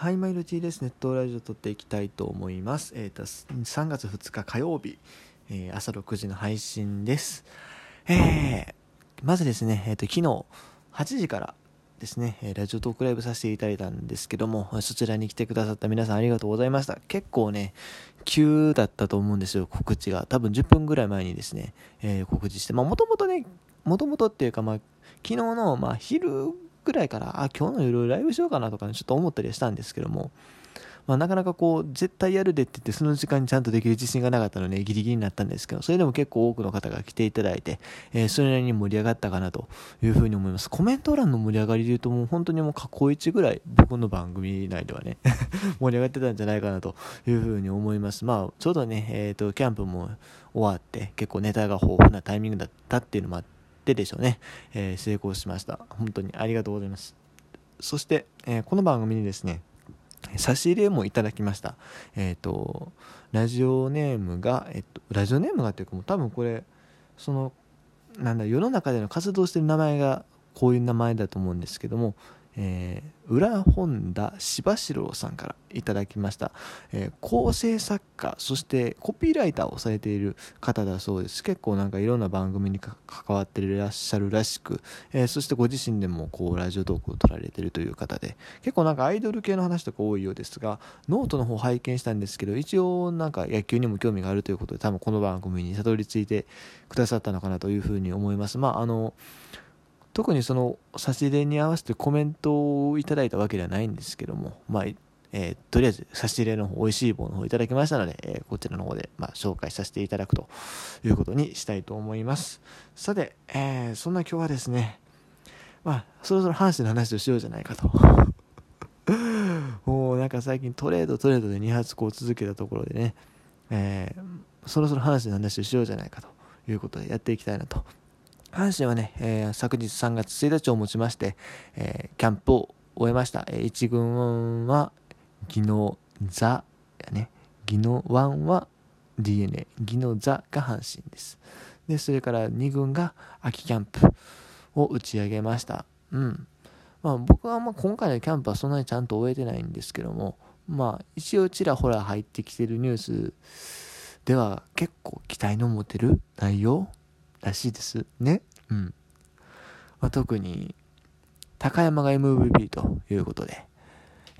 はい、マイルティーです。ネットラジオ撮っていきたいと思います。えっ、と、3月2日火曜日、えー朝6時の配信です。えー、まずですね、えっ、と、昨日8時からですね、えラジオトークライブさせていただいたんですけども、そちらに来てくださった皆さんありがとうございました。結構ね、急だったと思うんですよ、告知が。多分10分ぐらい前にですね、えー告知して、まあ、もともとね、もともとっていうか、まあ、昨日の、まあ、昼ぐらいから、あ、今日の夜ライブしようかなとかね、ちょっと思ったりはしたんですけども、まあ、なかなかこう、絶対やるでって言って、その時間にちゃんとできる自信がなかったので、ギリギリになったんですけど、それでも結構多くの方が来ていただいて、えーそれなりに盛り上がったかなというふうに思います。コメント欄の盛り上がりで言うと、もう本当にもう過去一ぐらい、僕の番組内ではね、盛り上がってたんじゃないかなというふうに思います。まあ、ちょうどね、えっ、と、キャンプも終わって、結構ネタが豊富なタイミングだったっていうのもあってでしょうね、えー成功しました。本当にありがとうございます。そして、えーこの番組にですね、差し入れもいただきました。えっ、と、ラジオネームが、えっ、と、ラジオネームがっていうかもう多分これ、その、なんだ、世の中での活動してる名前がこういう名前だと思うんですけども、えー、裏本田柴四郎さんからいただきました、えー構成作家そしてコピーライターをされている方だそうです。結構なんかいろんな番組に関わっていらっしゃるらしく、えーそしてご自身でもこうラジオトークを取られているという方で結構なんかアイドル系の話とか多いようですがノートの方拝見したんですけど一応なんか野球にも興味があるということで多分この番組にたどり着いてくださったのかなというふうに思います。まああの特にその差し入れに合わせてコメントをいただいたわけではないんですけども、まあえーとりあえず差し入れの方美味しい棒の方いただきましたので、えーこちらの方で、まあ、紹介させていただくということにしたいと思います。さて、えーそんな今日はですねまあそろそろ阪神の話をしようじゃないかと。もうなんか最近トレードトレードで2発こう続けたところでね、えーそろそろ阪神の話をしようじゃないかということでやっていきたいなと阪神はね、えー昨日3月1日をもちまして、えーキャンプを終えました。え1軍は技能座やね。技能1は DNA。技能座が阪神です。で、それから2軍が秋キャンプを打ち上げました。うん。まあ僕はま今回のキャンプはそんなにちゃんと終えてないんですけども、まあ一応ちらほら入ってきてるニュースでは結構期待の持てる内容らしいですね。うん。まあ、特に、高山が MVP ということで、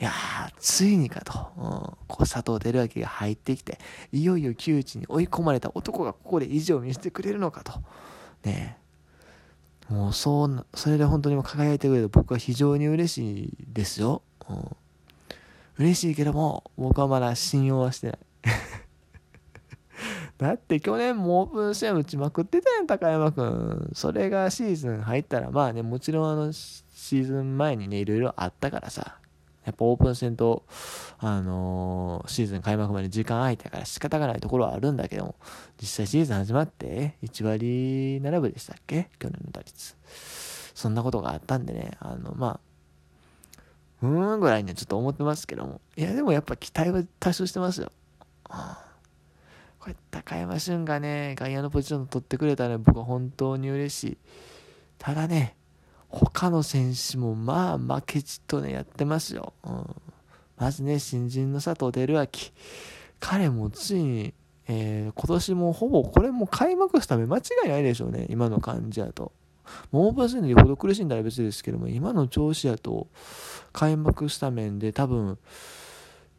いやー、ついにかと、うん、こう佐藤輝明が入ってきて、いよいよ窮地に追い込まれた男がここで意地を見せてくれるのかと。ねえもうそうな、それで本当に輝いてくれて僕は非常に嬉しいですよ。うん、嬉しいけども、僕はまだ信用はしてない。だって去年もオープン戦打ちまくってたやん、高山くん。それがシーズン入ったら、まあね、もちろんあの、シーズン前にね、いろいろあったからさ、やっぱオープン戦と、あのーシーズン開幕まで時間空いたから仕方がないところはあるんだけども、実際シーズン始まって、1割7分でしたっけ？去年の打率。そんなことがあったんでね、あの、まあ、うーんぐらいにはちょっと思ってますけども、いや、でもやっぱ期待は多少してますよ。うんこれ高山俊がね外野のポジションを取ってくれたら、ね、僕は本当に嬉しい。ただね他の選手もまあ負けじとねやってますよ、うん、まずね新人の佐藤輝明。彼もついに、えー今年もほぼこれも開幕しため間違いないでしょうね今の感じやと。もうオープン戦でよほど苦しいんだら別ですけども今の調子やと開幕スタメンで多分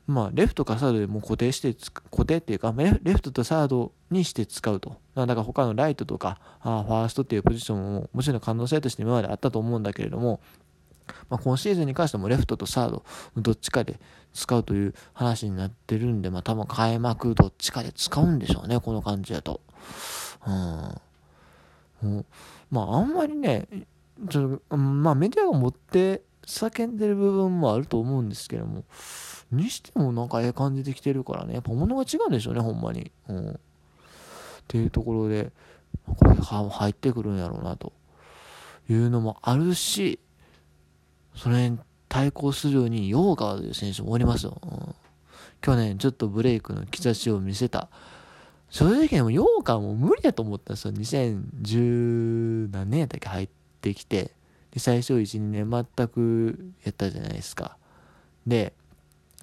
まあ、レフトかサードでも固定して、固定っていうか、レフトとサードにして使うと。だから他のライトとか、あファーストっていうポジションももちろん可能性として今まであったと思うんだけれども、まあ、今シーズンに関してもレフトとサード、どっちかで使うという話になってるんで、まあ多分開幕どっちかで使うんでしょうね、この感じだと。うん。まああんまりね、ちょっとまあメディアが持って叫んでる部分もあると思うんですけども、にしてもなんかええ感じで来てるからね、やっぱ物が違うんでしょうね、ほんまに。うん。っていうところで、これは入ってくるんやろうな、というのもあるし、それに対抗するように、ヨーガーという選手もおりますよ。うん、去年ちょっとブレイクの兆しを見せた。正直もヨーガーも無理だと思ったんですよ。2010何年やったっけ？入ってきて。で、最初1、2年全くやったじゃないですか。で、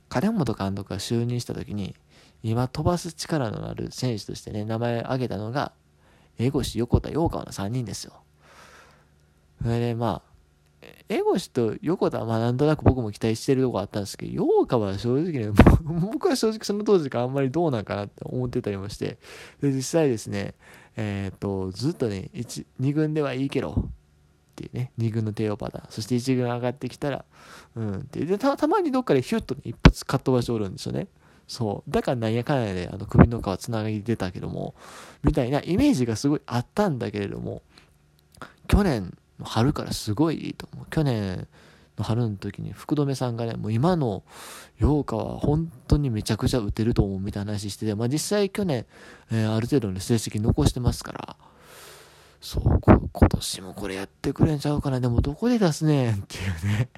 金本監督が就任した時に、今飛ばす力のある選手としてね、名前挙げたのが、江越、横田、陽川の3人ですよ。それでまあ、江越と横田はまあなんとなく僕も期待してるとこあったんですけど、陽川は正直ね、僕は正直その当時からあんまりどうなんかなって思ってたりもして、で実際ですね、えっ、と、ずっとね、1、2軍ではいいけど、っていうね、2軍の帝王パターン、そして1軍上がってきたら、うんってでた、たまにどっかでヒュッと、ね、一発カット場所おるんですよね。そう。だからなんやかんやで、あの首の皮つながり出たけども、みたいなイメージがすごいあったんだけれども、去年の春からすごいいいと思う。去年の春の時に福留さんがね、もう今の陽花は本当にめちゃくちゃ打てると思うみたいな話してて、まあ実際去年、えー、ある程度の成績残してますから、そう、今年もこれやってくれんちゃうかな。でもどこで出すねんっていうね。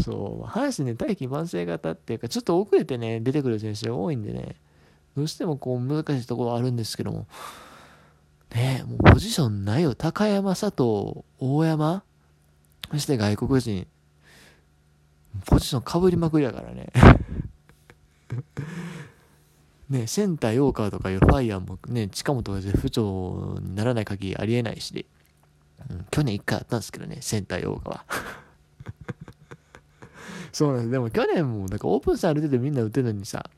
そう、阪神ね、大器晩成型っていうか、ちょっと遅れてね、出てくる選手が多いんでね、どうしてもこう難しいところあるんですけども、ねもうポジションないよ。高山、佐藤、大山、そして外国人、ポジションかぶりまくりやからね。ね、センター、ヨーカーとかいうファイヤーもね、近本が絶不調にならない限りありえないしで、うん、去年1回あったんですけどね、センター、ヨーカーは。そうなんです。でも去年も、なんかオープン戦ある程度みんな打てるのにさ、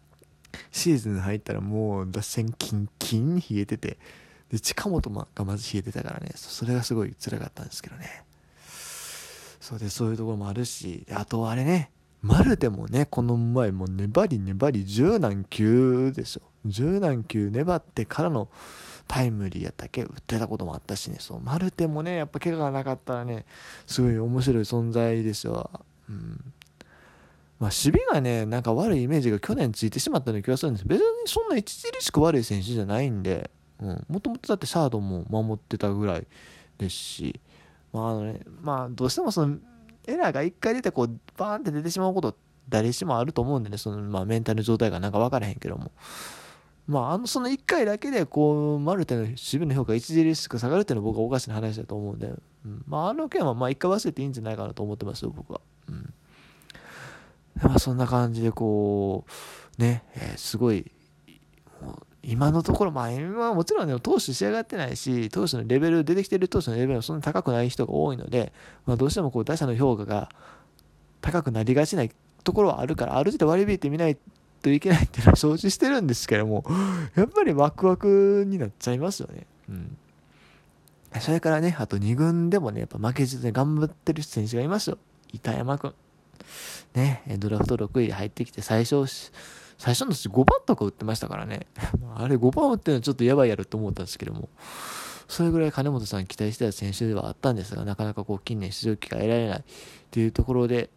シーズン入ったらもう打線キンキン冷えてて、で、近本がまず冷えてたからね、それがすごい辛かったんですけどね。そうで、そういうところもあるし、あとあれね、丸でもね、この前も粘り粘り10何球でしょ。10何球粘ってからのタイムリーやったっけ？打ってたこともあったしね、そう、マルテもね、やっぱ怪我がなかったらね、すごい面白い存在ですよ。うん。まあ、守備がね、なんか悪いイメージが去年ついてしまったような気がするんです。別にそんな著しく悪い選手じゃないんで、うん。もともとだってサードも守ってたぐらいですし、まああのね、まあどうしてもそのエラーが1回出てこう、バーンって出てしまうこと誰しもあると思うんでね、そのまあメンタル状態がなんか分からへんけども。まあ、あの、その1回だけで、こう、マルテの守備の評価著しく下がるっていうのは僕はおかしな話だと思うんで、うん、まあ、あの件はまあ1回忘れていいんじゃないかなと思ってますよ、僕は。うん。まあ、そんな感じで、こう、ね、えー、すごい、今のところ、まあ、今はもちろんね、投手仕上がってないし、投手のレベル、出てきてる投手のレベルはそんなに高くない人が多いので、まあ、どうしてもこう打者の評価が高くなりがちなところはあるから、ある程度割り引いてみないといけないっていうのは承知してるんですけども、やっぱりワクワクになっちゃいますよね。うん。それからね、あと2軍でもね、やっぱ負けずに頑張ってる選手がいますよ。板山くん。ね、ドラフト6位で入ってきて最初、最初の5番とか打ってましたからね。あれ5番打ってるのはちょっとやばいやろと思ったんですけども。それぐらい金本さん期待してた選手ではあったんですが、なかなかこう近年出場機会得られないっていうところで、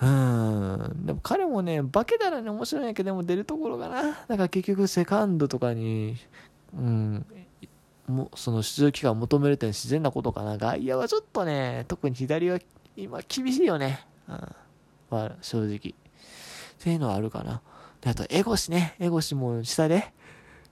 うん。でも彼もね、化けたらね、面白いんやけど、でも出るところがな。だから結局セカンドとかに、うん、もその出場機会を求めるって自然なことかな。外野はちょっとね、特に左は今厳しいよね。うん。まあ、正直。っていうのはあるかな。で、あと、エゴシね。エゴシも下で、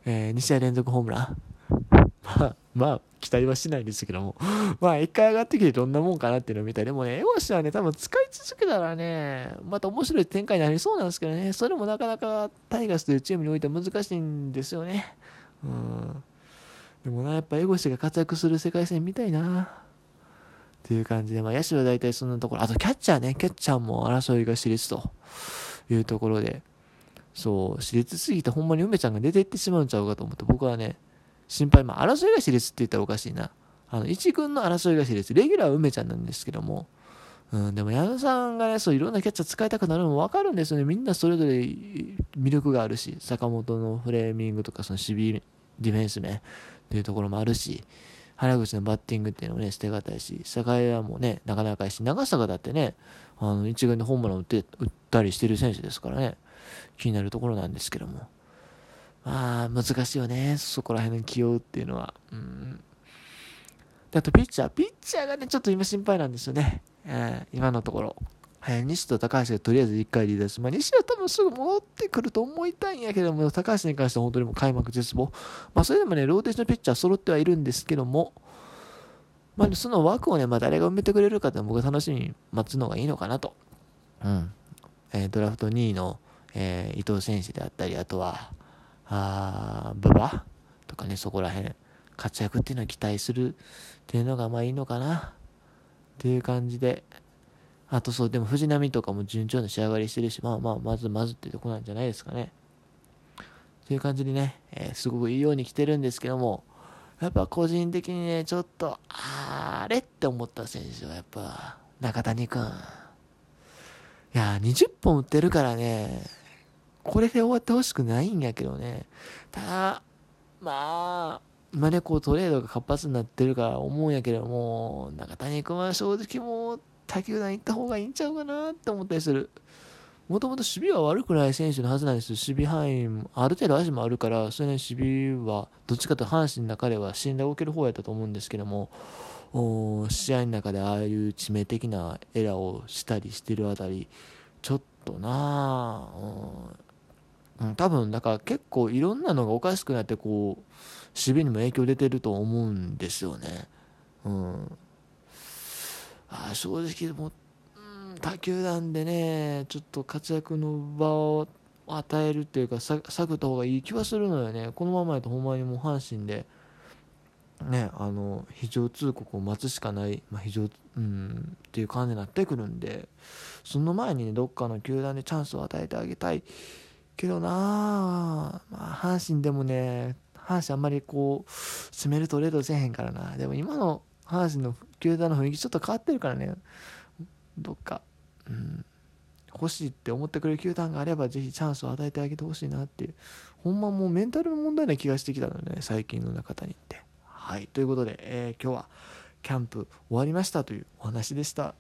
えー、2試合連続ホームラン。まあ、まあ、期待はしないんですけども。まあ、一回上がってきてどんなもんかなっていうのを見たい。でもね、エゴシはね、多分使い続けたらね、また面白い展開になりそうなんですけどね、それもなかなかタイガースというチームにおいては難しいんですよね。うん。でもな、やっぱエゴシが活躍する世界戦見たいな。っていう感じで、まあ、野手は大体そんなところ。あと、キャッチャーね、キャッチャーも争いが熾烈というところで、そう、熾烈すぎてほんまに梅ちゃんが出ていってしまうんちゃうかと思って、僕はね、心配、まあ、争いが熾烈って言ったらおかしいな。あの、一軍の争いが熾烈。レギュラーは梅ちゃんなんですけども、うん、でも矢野さんがね、そういろんなキャッチャー使いたくなるのもわかるんですよね。みんなそれぞれ魅力があるし、坂本のフレーミングとか、その守備ディフェンス面っていうところもあるし、原口のバッティングっていうのもね、捨てがたいし、坂井もね、なかなかいいし、長坂だってね、あの、一軍でホームラン打って、打ったりしてる選手ですからね。気になるところなんですけども。まあ、難しいよね。そこら辺の起用っていうのは。うん。で、あと、ピッチャー。ピッチャーがね、ちょっと今心配なんですよね。えー、今のところ。えー、西と高橋がとりあえず1回リーダーし、まあ、西は多分すぐ戻ってくると思いたいんやけども、高橋に関しては本当にもう開幕絶望。まあ、それでもね、ローテーションピッチャー揃ってはいるんですけども、まあ、その枠をね、まあ、誰が埋めてくれるかって僕は楽しみに待つのがいいのかなと。うん。えー、ドラフト2位の、えー、伊藤選手であったり、あとは、あ馬場とかね、そこら辺、活躍っていうのを期待するっていうのがまあいいのかなっていう感じで、あとそう、でも藤波とかも順調な仕上がりしてるし、まあまあ、まずまずってとこなんじゃないですかね。っていう感じでね、えー、すごくいいように来てるんですけども、やっぱ個人的にね、ちょっと、あれって思った選手はやっぱ、中谷くん。いや、20本打ってるからね、これで終わってほしくないんやけどね。ただ、まあ、今ね、こうトレードが活発になってるから思うんやけども、中谷君は正直もう他球団行った方がいいんちゃうかなって思ったりする。もともと守備は悪くない選手のはずなんです守備範囲も、ある程度足もあるから、それね、守備は、どっちかというと阪神の中では信頼を受ける方やったと思うんですけども、試合の中でああいう致命的なエラーをしたりしてるあたり、ちょっとなぁ、うん、うん多分、だから結構いろんなのがおかしくなって、こう、守備にも影響出てると思うんですよね。うん。あ正直もう他球団でね、ちょっと活躍の場を与えるっていうか、探った方がいい気はするのよね。このままやとほんまにもう阪神で、ね、あの、非常通告を待つしかない、まあ、非常、うん、っていう感じになってくるんで、その前にね、どっかの球団でチャンスを与えてあげたいけどなまあ、阪神でもね、阪神あんまりこう、攻めるトレードせえへんからな。でも今の阪神の球団の雰囲気ちょっと変わってるからね、どっか、うん、欲しいって思ってくれる球団があれば、ぜひチャンスを与えてあげてほしいなっていう、ほんまもうメンタルの問題な気がしてきたのね、最近の中谷って。はい、ということで、えー、今日はキャンプ終わりましたというお話でした。